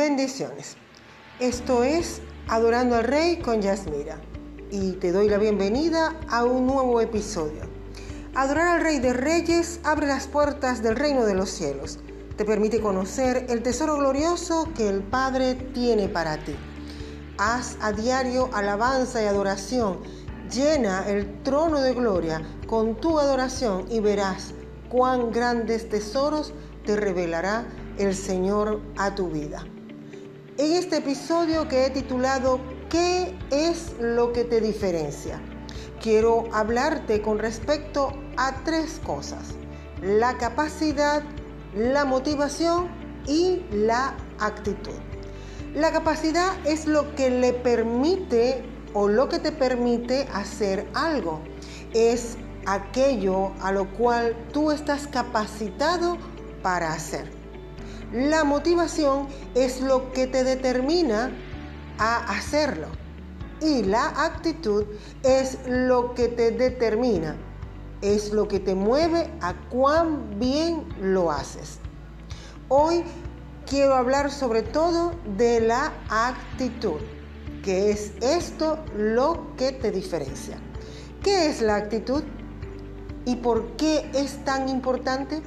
Bendiciones. Esto es Adorando al Rey con Yasmira y te doy la bienvenida a un nuevo episodio. Adorar al Rey de Reyes abre las puertas del reino de los cielos. Te permite conocer el tesoro glorioso que el Padre tiene para ti. Haz a diario alabanza y adoración. Llena el trono de gloria con tu adoración y verás cuán grandes tesoros te revelará el Señor a tu vida. En este episodio que he titulado ¿Qué es lo que te diferencia? Quiero hablarte con respecto a tres cosas. La capacidad, la motivación y la actitud. La capacidad es lo que le permite o lo que te permite hacer algo. Es aquello a lo cual tú estás capacitado para hacer. La motivación es lo que te determina a hacerlo. Y la actitud es lo que te determina, es lo que te mueve a cuán bien lo haces. Hoy quiero hablar sobre todo de la actitud, que es esto lo que te diferencia. ¿Qué es la actitud? ¿Y por qué es tan importante?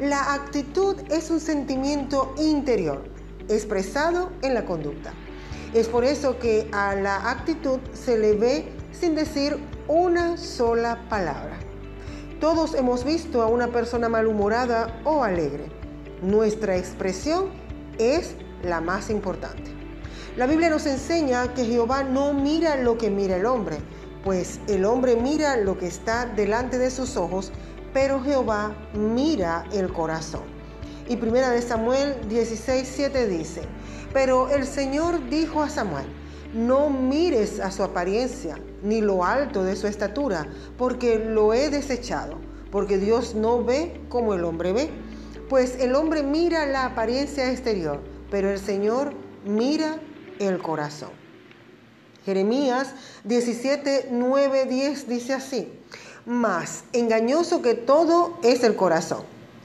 La actitud es un sentimiento interior expresado en la conducta. Es por eso que a la actitud se le ve sin decir una sola palabra. Todos hemos visto a una persona malhumorada o alegre. Nuestra expresión es la más importante. La Biblia nos enseña que Jehová no mira lo que mira el hombre, pues el hombre mira lo que está delante de sus ojos, pero Jehová mira el corazón. Y primera de Samuel 16:7 dice, pero el Señor dijo a Samuel, no mires a su apariencia, ni lo alto de su estatura, porque lo he desechado, porque Dios no ve como el hombre ve. Pues el hombre mira la apariencia exterior, pero el Señor mira el corazón. Jeremías 17, 9, 10 dice así, más engañoso que todo es el corazón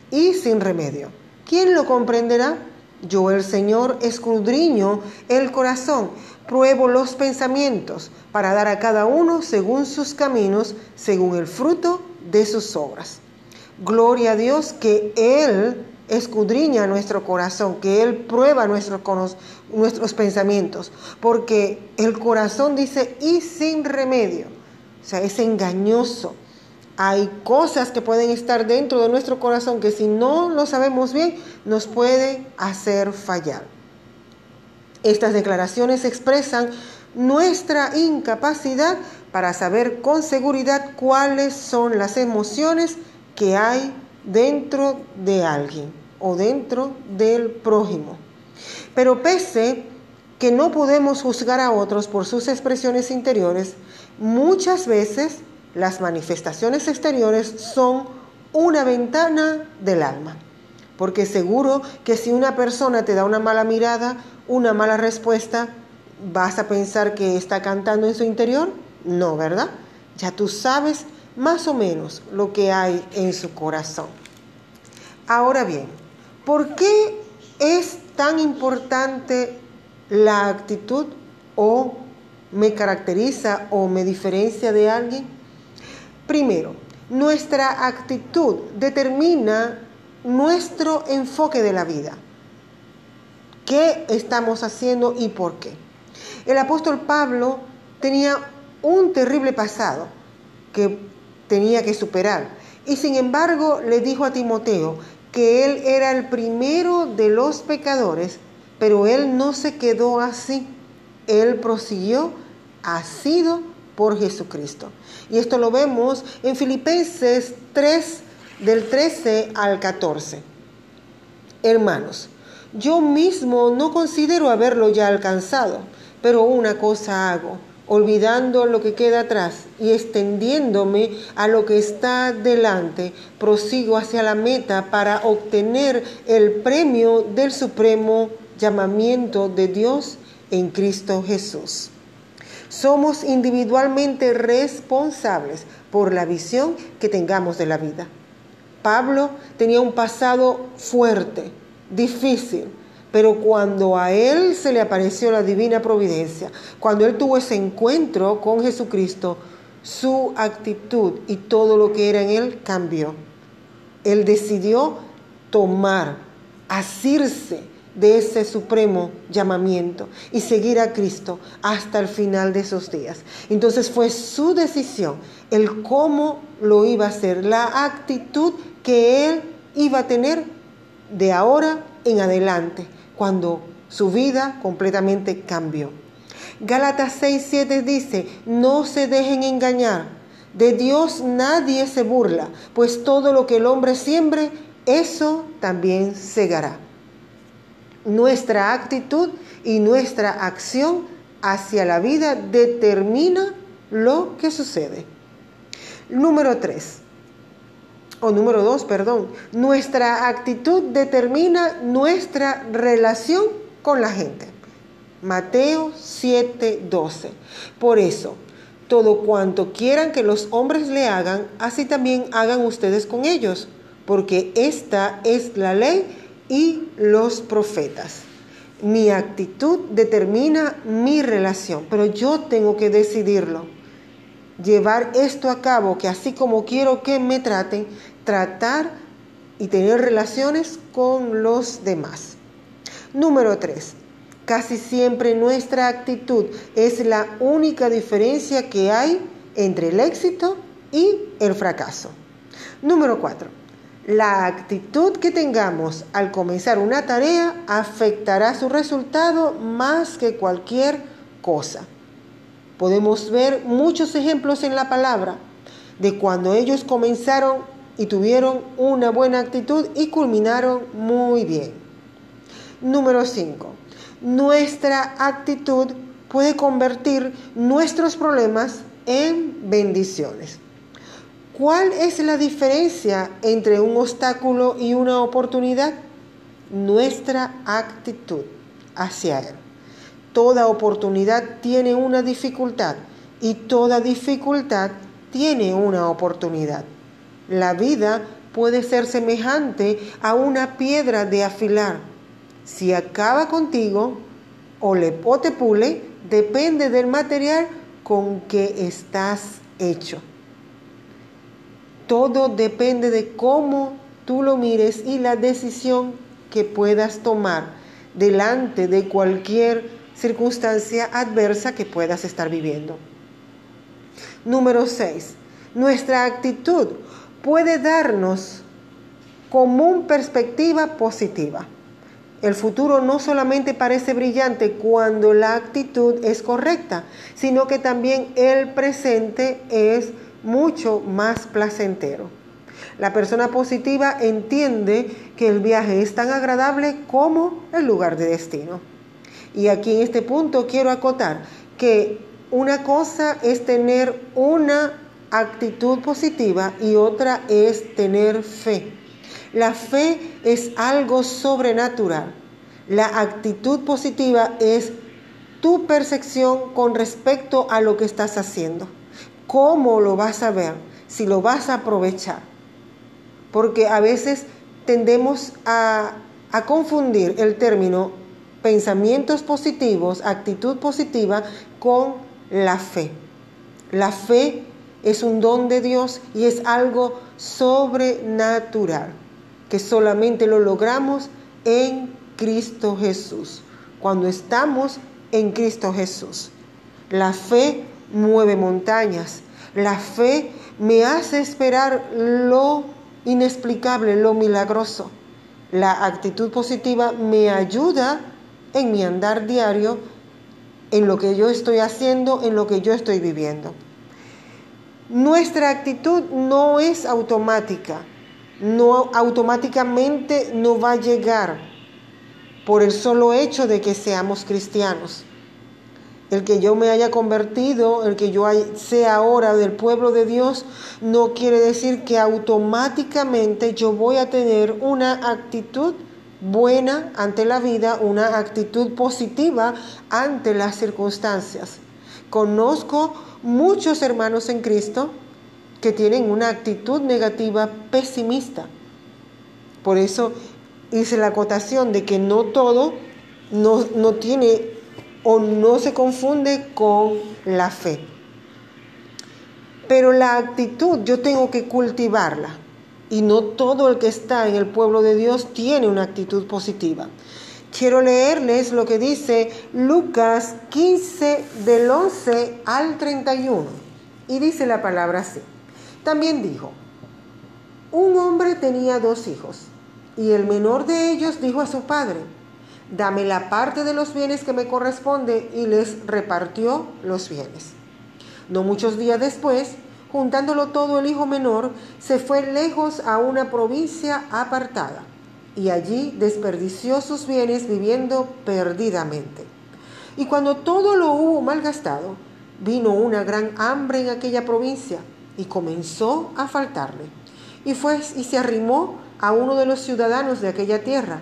y sin remedio. ¿Quién lo comprenderá? Yo el Señor escudriño el corazón, pruebo los pensamientos para dar a cada uno según sus caminos, según el fruto de sus obras. Gloria a Dios que Él escudriña nuestro corazón, que Él prueba nuestros, pensamientos, porque el corazón dice y sin remedio, o sea, es engañoso. Hay cosas que pueden estar dentro de nuestro corazón que si no lo sabemos bien nos pueden hacer fallar. Estas declaraciones expresan nuestra incapacidad para saber con seguridad cuáles son las emociones que hay dentro de alguien o dentro del prójimo. Pero pese que no podemos juzgar a otros por sus expresiones interiores, muchas veces las manifestaciones exteriores son una ventana del alma. Porque seguro que si una persona te da una mala mirada, una mala respuesta, ¿vas a pensar que está cantando en su interior? No, ¿verdad? Ya tú sabes más o menos lo que hay en su corazón. Ahora bien, ¿por qué es tan importante la actitud o me caracteriza o me diferencia de alguien? Primero, nuestra actitud determina nuestro enfoque de la vida. ¿Qué estamos haciendo y por qué? El apóstol Pablo tenía un terrible pasado que tenía que superar y sin embargo le dijo a Timoteo que él era el primero de los pecadores, pero él no se quedó así. Él prosiguió, ha sido por Jesucristo. Y esto lo vemos en Filipenses 3, del 13 al 14. Hermanos, yo mismo no considero haberlo ya alcanzado, pero una cosa hago, olvidando lo que queda atrás y extendiéndome a lo que está delante, prosigo hacia la meta para obtener el premio del supremo llamamiento de Dios en Cristo Jesús. Somos individualmente responsables por la visión que tengamos de la vida. Pablo tenía un pasado fuerte, difícil, Pero cuando a él se le apareció la divina providencia, cuando él tuvo ese encuentro con Jesucristo, su actitud y todo lo que era en él cambió. Él decidió tomar, asirse de ese supremo llamamiento y seguir a Cristo hasta el final de esos días. Entonces fue su decisión el cómo lo iba a hacer, la actitud que él iba a tener de ahora en adelante, cuando su vida completamente cambió. Gálatas 6:7 dice, no se dejen engañar, de Dios nadie se burla, pues todo lo que el hombre siembre, eso también segará nuestra actitud y nuestra acción hacia la vida determina lo que sucede. Número 3, o número 2, perdón, nuestra actitud determina nuestra relación con la gente. Mateo 7, 12. Por eso, todo cuanto quieran que los hombres le hagan, así también hagan ustedes con ellos, porque esta es la ley y los profetas. Mi actitud determina mi relación, pero yo tengo que decidirlo. Llevar esto a cabo, que así como quiero que me traten, tratar y tener relaciones con los demás. Número 3. Casi siempre nuestra actitud es la única diferencia que hay entre el éxito y el fracaso. Número 4 la actitud que tengamos al comenzar una tarea afectará su resultado más que cualquier cosa. Podemos ver muchos ejemplos en la palabra de cuando ellos comenzaron y tuvieron una buena actitud y culminaron muy bien. Número 5. Nuestra actitud puede convertir nuestros problemas en bendiciones. ¿Cuál es la diferencia entre un obstáculo y una oportunidad? Nuestra actitud hacia él. Toda oportunidad tiene una dificultad y toda dificultad tiene una oportunidad. La vida puede ser semejante a una piedra de afilar. Si acaba contigo o, le, te pule, depende del material con que estás hecho. Todo depende de cómo tú lo mires y la decisión que puedas tomar delante de cualquier circunstancia adversa que puedas estar viviendo. Número 6. Nuestra actitud puede darnos común perspectiva positiva. El futuro no solamente parece brillante cuando la actitud es correcta, sino que también el presente es mucho más placentero. La persona positiva entiende que el viaje es tan agradable como el lugar de destino. Y aquí en este punto quiero acotar que una cosa es tener una actitud positiva y otra es tener fe. La fe es algo sobrenatural. La actitud positiva es tu percepción con respecto a lo que estás haciendo cómo lo vas a ver, si lo vas a aprovechar. Porque a veces tendemos a, confundir el término pensamientos positivos, actitud positiva, con la fe. La fe es un don de Dios y es algo sobrenatural, que solamente lo logramos en Cristo Jesús, cuando estamos en Cristo Jesús. La fe mueve montañas. La fe me hace esperar lo inexplicable, lo milagroso. La actitud positiva me ayuda en mi andar diario, en lo que yo estoy haciendo, en lo que yo estoy viviendo. Nuestra actitud no es automática, no automáticamente no va a llegar por el solo hecho de que seamos cristianos el que yo me haya convertido, el que yo sea ahora del pueblo de Dios, no quiere decir que automáticamente yo voy a tener una actitud buena ante la vida, una actitud positiva ante las circunstancias. Conozco muchos hermanos en Cristo que tienen una actitud negativa pesimista. Por eso hice la acotación de que no todo no, no tiene o no se confunde con la fe. Pero la actitud yo tengo que cultivarla y no todo el que está en el pueblo de Dios tiene una actitud positiva. Quiero leerles lo que dice Lucas 15 del 11 al 31 y dice la palabra así. También dijo, un hombre tenía dos hijos y el menor de ellos dijo a su padre, dame la parte de los bienes que me corresponde y les repartió los bienes. No muchos días después, juntándolo todo el hijo menor, se fue lejos a una provincia apartada y allí desperdició sus bienes viviendo perdidamente. Y cuando todo lo hubo malgastado, vino una gran hambre en aquella provincia y comenzó a faltarle. Y fue y se arrimó a uno de los ciudadanos de aquella tierra,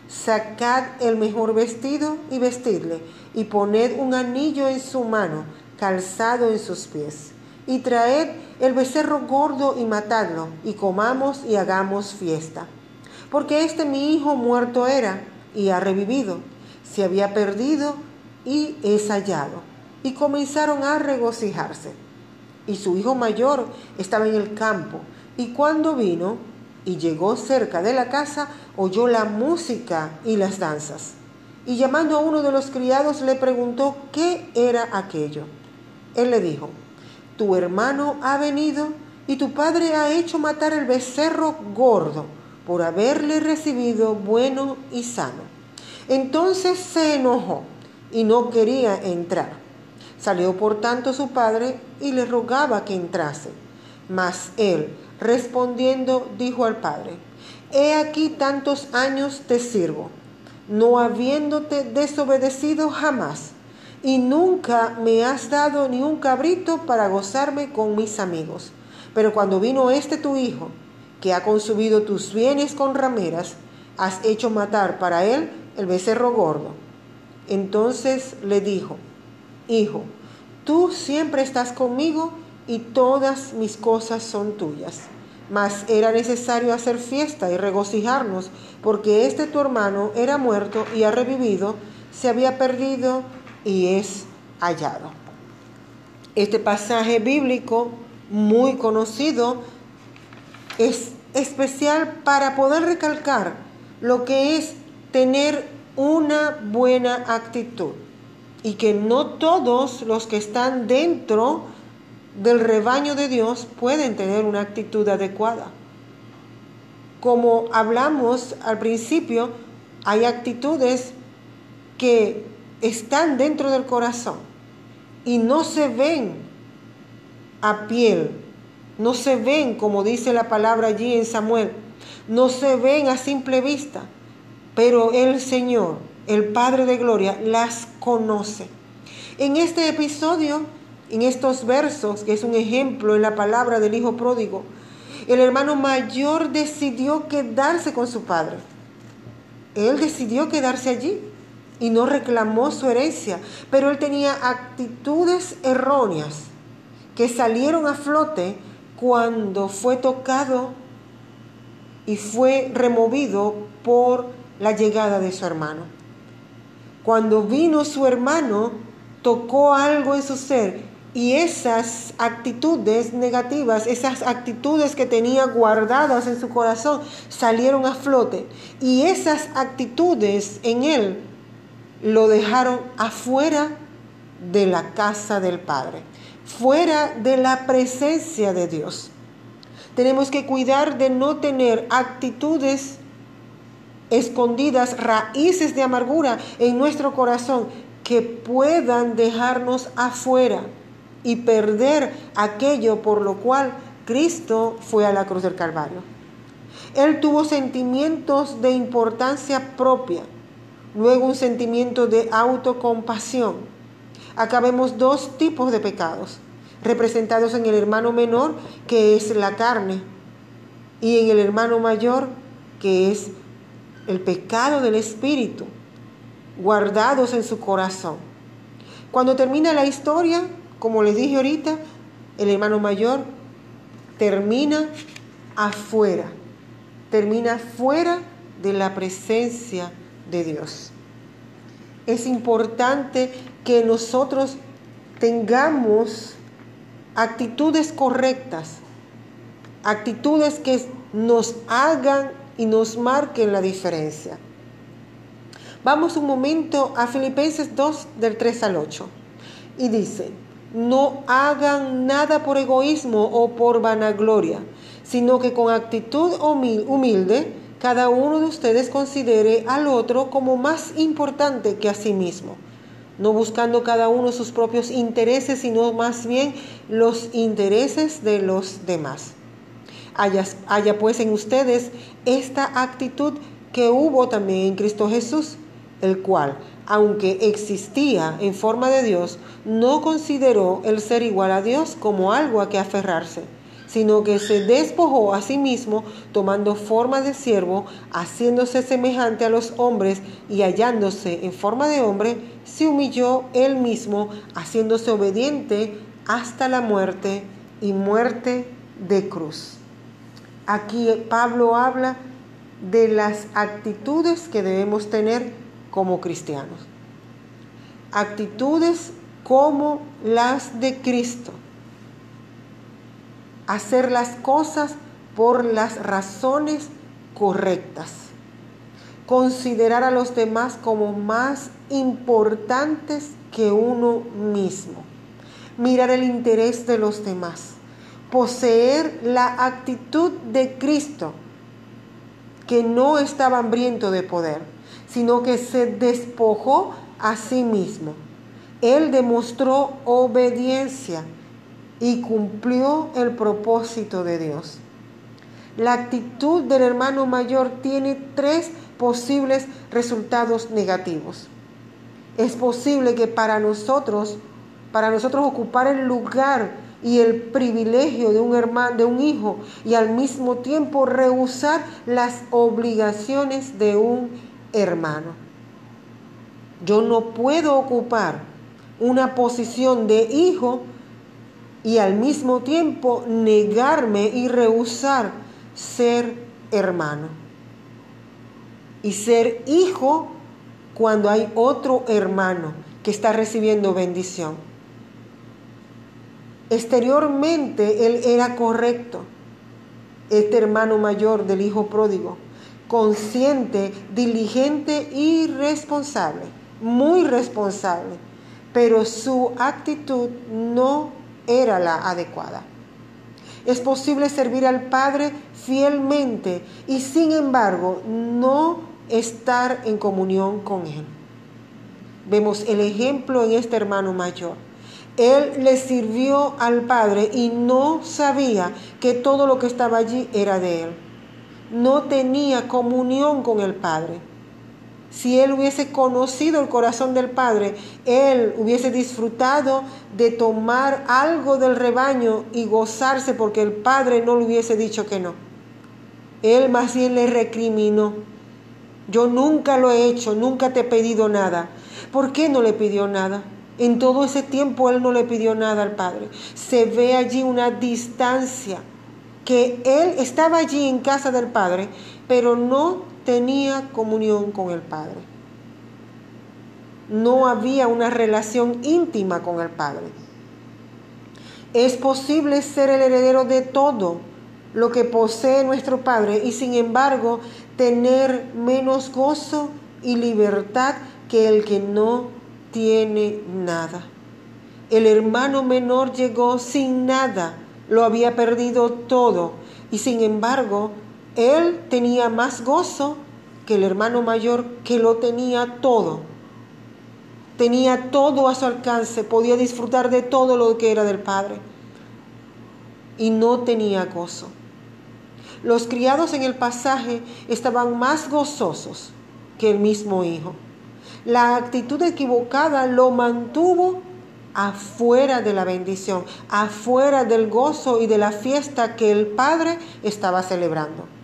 sacad el mejor vestido y vestidle, y poned un anillo en su mano, calzado en sus pies, y traed el becerro gordo y matadlo, y comamos y hagamos fiesta. Porque este mi hijo muerto era, y ha revivido, se había perdido y es hallado. Y comenzaron a regocijarse. Y su hijo mayor estaba en el campo, y cuando vino, y llegó cerca de la casa, oyó la música y las danzas. Y llamando a uno de los criados le preguntó qué era aquello. Él le dijo, tu hermano ha venido y tu padre ha hecho matar el becerro gordo por haberle recibido bueno y sano. Entonces se enojó y no quería entrar. Salió por tanto su padre y le rogaba que entrase. Mas él, Respondiendo, dijo al padre, He aquí tantos años te sirvo, no habiéndote desobedecido jamás, y nunca me has dado ni un cabrito para gozarme con mis amigos. Pero cuando vino este tu hijo, que ha consumido tus bienes con rameras, has hecho matar para él el becerro gordo. Entonces le dijo, Hijo, tú siempre estás conmigo y todas mis cosas son tuyas. Mas era necesario hacer fiesta y regocijarnos, porque este tu hermano era muerto y ha revivido, se había perdido y es hallado. Este pasaje bíblico muy conocido es especial para poder recalcar lo que es tener una buena actitud y que no todos los que están dentro del rebaño de Dios pueden tener una actitud adecuada. Como hablamos al principio, hay actitudes que están dentro del corazón y no se ven a piel, no se ven, como dice la palabra allí en Samuel, no se ven a simple vista, pero el Señor, el Padre de Gloria, las conoce. En este episodio en estos versos, que es un ejemplo en la palabra del hijo pródigo, el hermano mayor decidió quedarse con su padre. Él decidió quedarse allí y no reclamó su herencia, pero él tenía actitudes erróneas que salieron a flote cuando fue tocado y fue removido por la llegada de su hermano. Cuando vino su hermano, tocó algo en su ser Y esas actitudes negativas, esas actitudes que tenía guardadas en su corazón, salieron a flote. Y esas actitudes en él lo dejaron afuera de la casa del Padre, fuera de la presencia de Dios. Tenemos que cuidar de no tener actitudes escondidas, raíces de amargura en nuestro corazón que puedan dejarnos afuera y perder aquello por lo cual Cristo fue a la cruz del Calvario. Él tuvo sentimientos de importancia propia, luego un sentimiento de autocompasión. Acá vemos dos tipos de pecados, representados en el hermano menor, que es la carne, y en el hermano mayor, que es el pecado del espíritu, guardados en su corazón. Cuando termina la historia, como les dije ahorita, el hermano mayor termina afuera, termina fuera de la presencia de Dios. Es importante que nosotros tengamos actitudes correctas, actitudes que nos hagan y nos marquen la diferencia. Vamos un momento a Filipenses 2 del 3 al 8 y dice, no hagan nada por egoísmo o por vanagloria, sino que con actitud humilde cada uno de ustedes considere al otro como más importante que a sí mismo, no buscando cada uno sus propios intereses, sino más bien los intereses de los demás. Haya, pues en ustedes esta actitud que hubo también en Cristo Jesús, el cual, aunque existía en forma de Dios, no consideró el ser igual a Dios como algo a que aferrarse, sino que se despojó a sí mismo, tomando forma de siervo, haciéndose semejante a los hombres y hallándose en forma de hombre, se humilló él mismo, haciéndose obediente hasta la muerte y muerte de cruz. Aquí Pablo habla de las actitudes que debemos tener como cristianos. Actitudes como las de Cristo. Hacer las cosas por las razones correctas. Considerar a los demás como más importantes que uno mismo. Mirar el interés de los demás. Poseer la actitud de Cristo, que no estaba hambriento de poder sino que se despojó a sí mismo. Él demostró obediencia y cumplió el propósito de Dios. La actitud del hermano mayor tiene tres posibles resultados negativos. Es posible que para nosotros, para nosotros ocupar el lugar y el privilegio de un hermano, de un hijo y al mismo tiempo rehusar las obligaciones de un hermano. Yo no puedo ocupar una posición de hijo y al mismo tiempo negarme y rehusar ser hermano. Y ser hijo cuando hay otro hermano que está recibiendo bendición. Exteriormente él era correcto, este hermano mayor del hijo pródigo consciente, diligente y responsable, muy responsable, pero su actitud no era la adecuada. Es posible servir al Padre fielmente y sin embargo no estar en comunión con Él. Vemos el ejemplo en este hermano mayor. Él le sirvió al Padre y no sabía que todo lo que estaba allí era de Él no tenía comunión con el Padre. Si él hubiese conocido el corazón del Padre, él hubiese disfrutado de tomar algo del rebaño y gozarse porque el Padre no le hubiese dicho que no. Él más bien le recriminó. Yo nunca lo he hecho, nunca te he pedido nada. ¿Por qué no le pidió nada? En todo ese tiempo él no le pidió nada al Padre. Se ve allí una distancia que él estaba allí en casa del Padre, pero no tenía comunión con el Padre. No había una relación íntima con el Padre. Es posible ser el heredero de todo lo que posee nuestro Padre y sin embargo tener menos gozo y libertad que el que no tiene nada. El hermano menor llegó sin nada, lo había perdido todo y sin embargo él tenía más gozo que el hermano mayor que lo tenía todo. Tenía todo a su alcance, podía disfrutar de todo lo que era del Padre y no tenía gozo. Los criados en el pasaje estaban más gozosos que el mismo hijo. La actitud equivocada lo mantuvo afuera de la bendición, afuera del gozo y de la fiesta que el Padre estaba celebrando.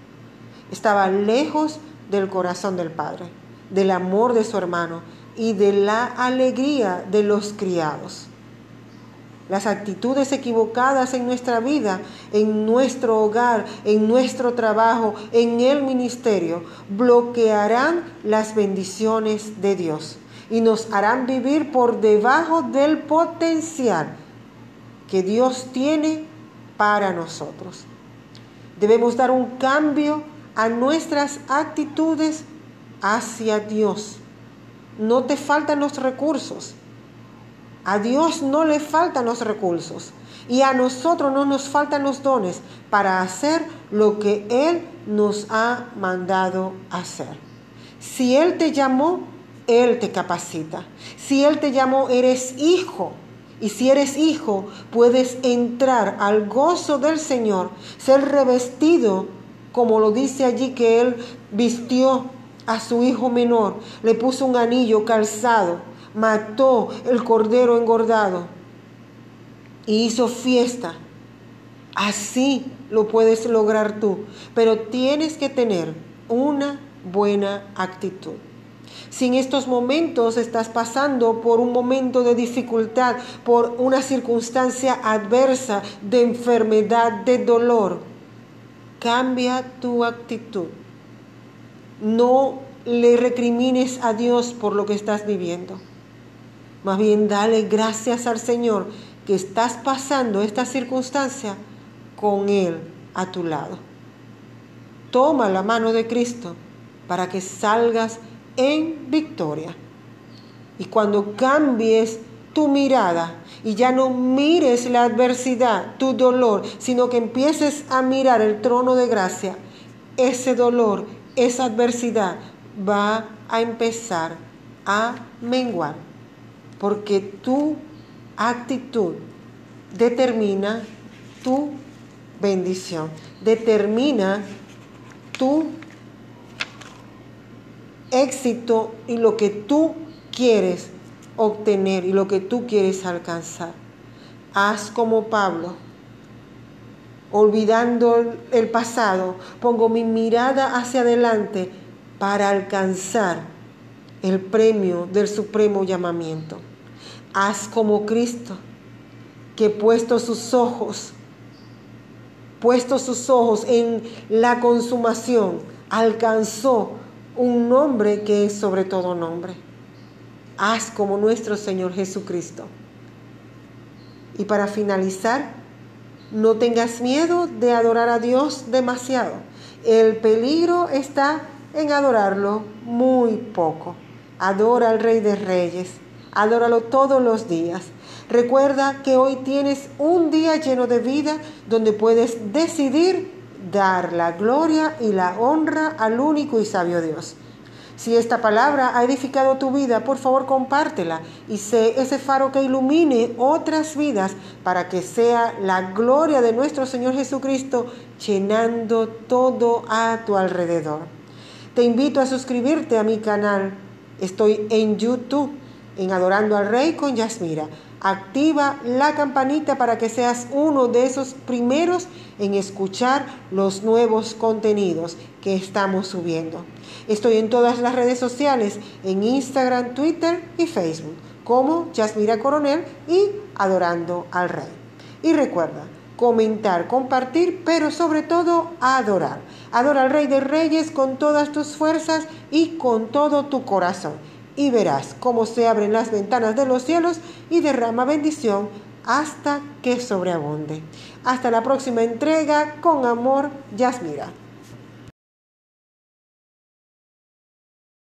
Estaba lejos del corazón del Padre, del amor de su hermano y de la alegría de los criados. Las actitudes equivocadas en nuestra vida, en nuestro hogar, en nuestro trabajo, en el ministerio, bloquearán las bendiciones de Dios y nos harán vivir por debajo del potencial que Dios tiene para nosotros. Debemos dar un cambio a nuestras actitudes hacia Dios. No te faltan los recursos a Dios no le faltan los recursos y a nosotros no nos faltan los dones para hacer lo que Él nos ha mandado hacer. Si Él te llamó, Él te capacita. Si Él te llamó, eres hijo. Y si eres hijo, puedes entrar al gozo del Señor, ser revestido, como lo dice allí que Él vistió a su hijo menor, le puso un anillo calzado mató el cordero engordado y hizo fiesta. Así lo puedes lograr tú, pero tienes que tener una buena actitud. Si en estos momentos estás pasando por un momento de dificultad, por una circunstancia adversa, de enfermedad, de dolor, cambia tu actitud. No le recrimines a Dios por lo que estás viviendo. Más bien dale gracias al Señor que estás pasando esta circunstancia con Él a tu lado. Toma la mano de Cristo para que salgas en victoria. Y cuando cambies tu mirada y ya no mires la adversidad, tu dolor, sino que empieces a mirar el trono de gracia, ese dolor, esa adversidad va a empezar a menguar porque tu actitud determina tu bendición, determina tu éxito y lo que tú quieres obtener y lo que tú quieres alcanzar. Haz como Pablo, olvidando el pasado, pongo mi mirada hacia adelante para alcanzar el premio del supremo llamamiento. Haz como Cristo, que puesto sus ojos, puesto sus ojos en la consumación, alcanzó un nombre que es sobre todo nombre. Haz como nuestro Señor Jesucristo. Y para finalizar, no tengas miedo de adorar a Dios demasiado. El peligro está en adorarlo muy poco. Adora al Rey de Reyes. Adóralo todos los días. Recuerda que hoy tienes un día lleno de vida donde puedes decidir dar la gloria y la honra al único y sabio Dios. Si esta palabra ha edificado tu vida, por favor compártela y sé ese faro que ilumine otras vidas para que sea la gloria de nuestro Señor Jesucristo llenando todo a tu alrededor. Te invito a suscribirte a mi canal Estoy en YouTube, en Adorando al Rey con Yasmira. Activa la campanita para que seas uno de esos primeros en escuchar los nuevos contenidos estamos subiendo. Estoy en todas las redes sociales, en Instagram, Twitter y Facebook, como Yasmira Coronel y Adorando al Rey. Y recuerda, comentar, compartir, pero sobre todo adorar. Adora al Rey de Reyes con todas tus fuerzas y con todo tu corazón. Y verás cómo se abren las ventanas de los cielos y derrama bendición hasta que sobreabunde. Hasta la próxima entrega, con amor, Yasmira.